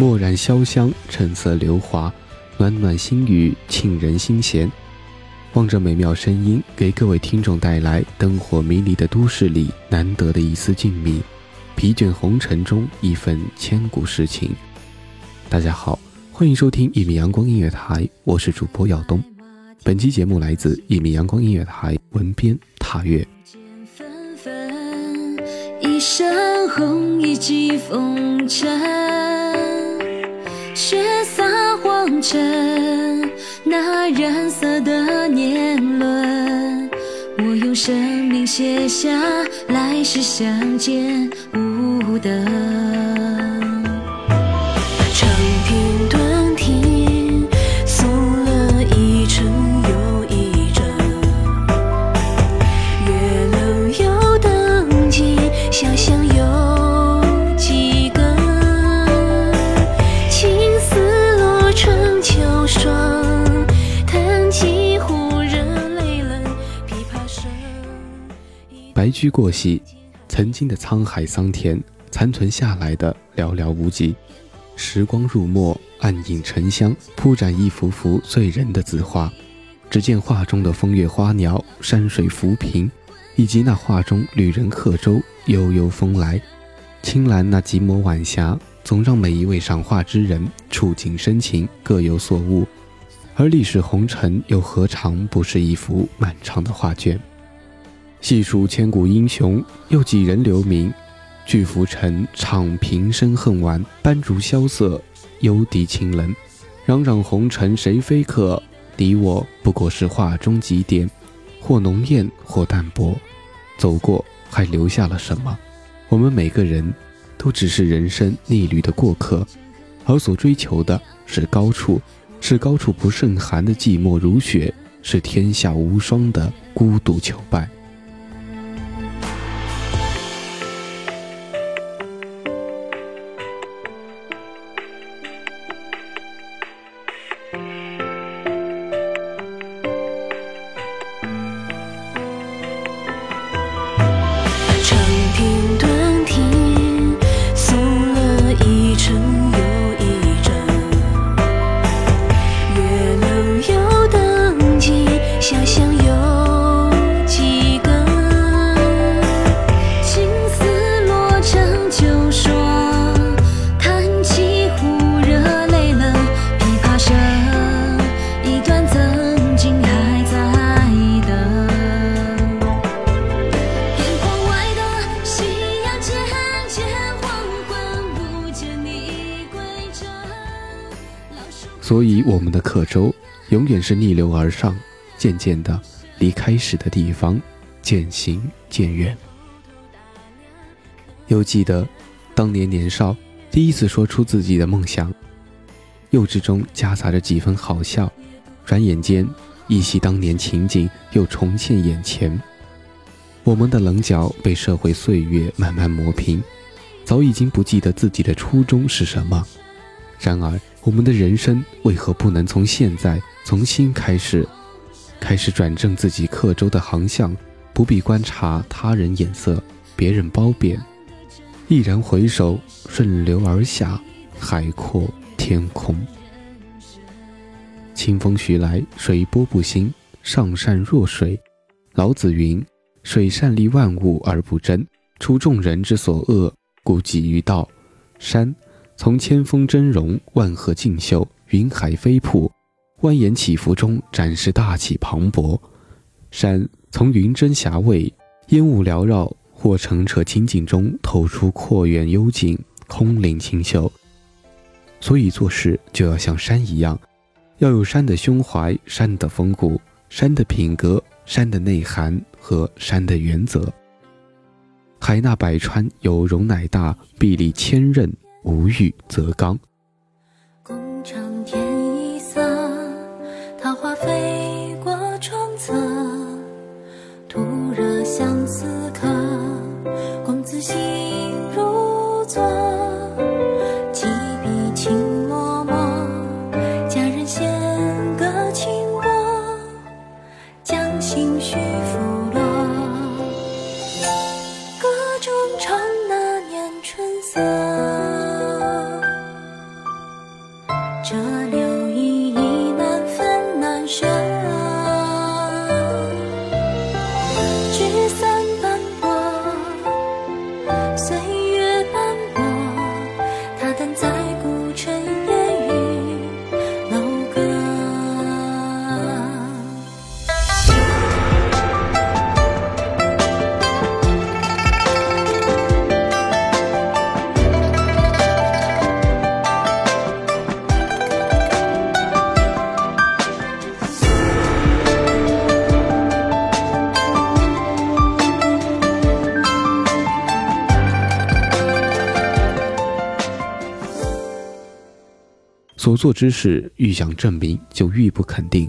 墨染潇湘，橙色流华，暖暖心语，沁人心弦。望着美妙声音，给各位听众带来灯火迷离的都市里难得的一丝静谧，疲倦红尘中一份千古诗情。大家好，欢迎收听一米阳光音乐台，我是主播耀东。本期节目来自一米阳光音乐台文编踏月。一身红衣几风尘，血洒黄尘，那染色的年轮，我用生命写下来世相见成秋霜，叹几壶热泪冷，琵琶声。白驹过隙，曾经的沧海桑田，残存下来的寥寥无几。时光入墨，暗影沉香，铺展一幅幅醉人的字画。只见画中的风月花鸟、山水浮萍，以及那画中旅人客舟悠悠风来。青蓝那几抹晚霞，总让每一位赏画之人触景生情，各有所悟。而历史红尘又何尝不是一幅漫长的画卷？细数千古英雄，又几人留名？巨浮沉，唱平生恨晚；斑竹萧瑟，幽笛清冷。攘攘红尘谁非客？你我不过是画中几点，或浓艳，或淡薄。走过，还留下了什么？我们每个人都只是人生逆旅的过客，而所追求的是高处，是高处不胜寒的寂寞如雪，是天下无双的孤独求败。所以，我们的客舟永远是逆流而上，渐渐的离开始的地方，渐行渐远。又记得当年年少，第一次说出自己的梦想，幼稚中夹杂着几分好笑。转眼间，依稀当年情景又重现眼前。我们的棱角被社会岁月慢慢磨平，早已经不记得自己的初衷是什么。然而，我们的人生为何不能从现在从新开始，开始转正自己刻舟的航向？不必观察他人眼色，别人褒贬，毅然回首，顺流而下，海阔天空。清风徐来，水波不兴，上善若水。老子云：“水善利万物而不争，出众人之所恶，故几于道。”山从千峰峥嵘，万壑竞秀，云海飞瀑，蜿蜒起伏中展示大气磅礴。山。从云蒸霞蔚、烟雾缭绕或澄澈清净中透出阔远幽静、空灵清秀。所以做事就要像山一样，要有山的胸怀、山的风骨、山的品格、山的内涵和山的原则。海纳百川，有容乃大；壁立千仞，无欲则刚。共长天一色桃花飞过窗侧徒惹相思客公子兮折柳所做之事愈想证明，就愈不肯定。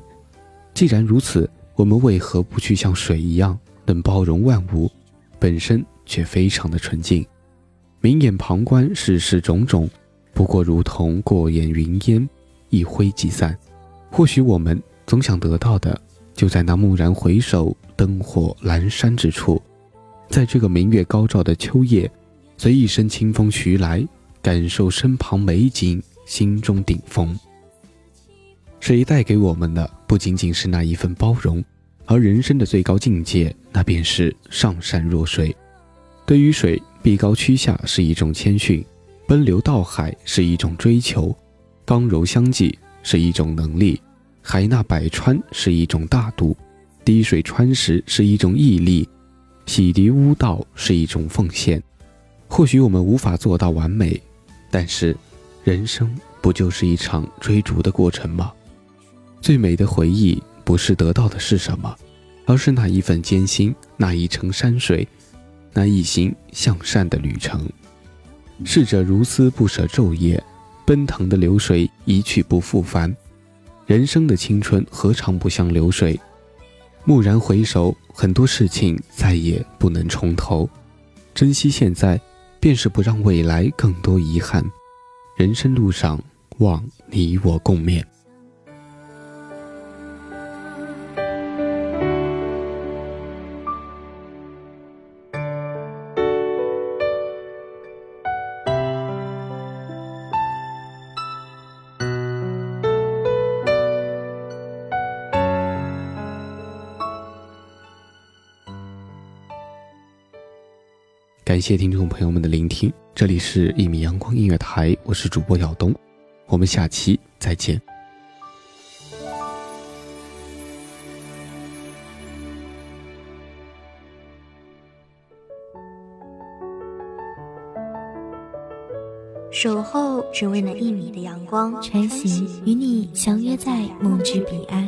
既然如此，我们为何不去像水一样，能包容万物，本身却非常的纯净？明眼旁观世事种种，不过如同过眼云烟，一挥即散。或许我们总想得到的，就在那蓦然回首，灯火阑珊之处，在这个明月高照的秋夜，随一声清风徐来，感受身旁美景。心中顶峰，水带给我们的不仅仅是那一份包容，而人生的最高境界，那便是上善若水。对于水，臂高屈下是一种谦逊，奔流到海是一种追求，刚柔相济是一种能力，海纳百川是一种大度，滴水穿石是一种毅力，洗涤污道是一种奉献。或许我们无法做到完美，但是。人生不就是一场追逐的过程吗？最美的回忆不是得到的是什么，而是那一份艰辛，那一程山水，那一行向善的旅程。逝者如斯不舍昼夜，奔腾的流水一去不复返。人生的青春何尝不像流水？蓦然回首，很多事情再也不能重头。珍惜现在，便是不让未来更多遗憾。人生路上，望你我共勉。感谢听众朋友们的聆听，这里是一米阳光音乐台，我是主播耀东，我们下期再见。守候只为那一米的阳光，穿行与你相约在梦之彼岸。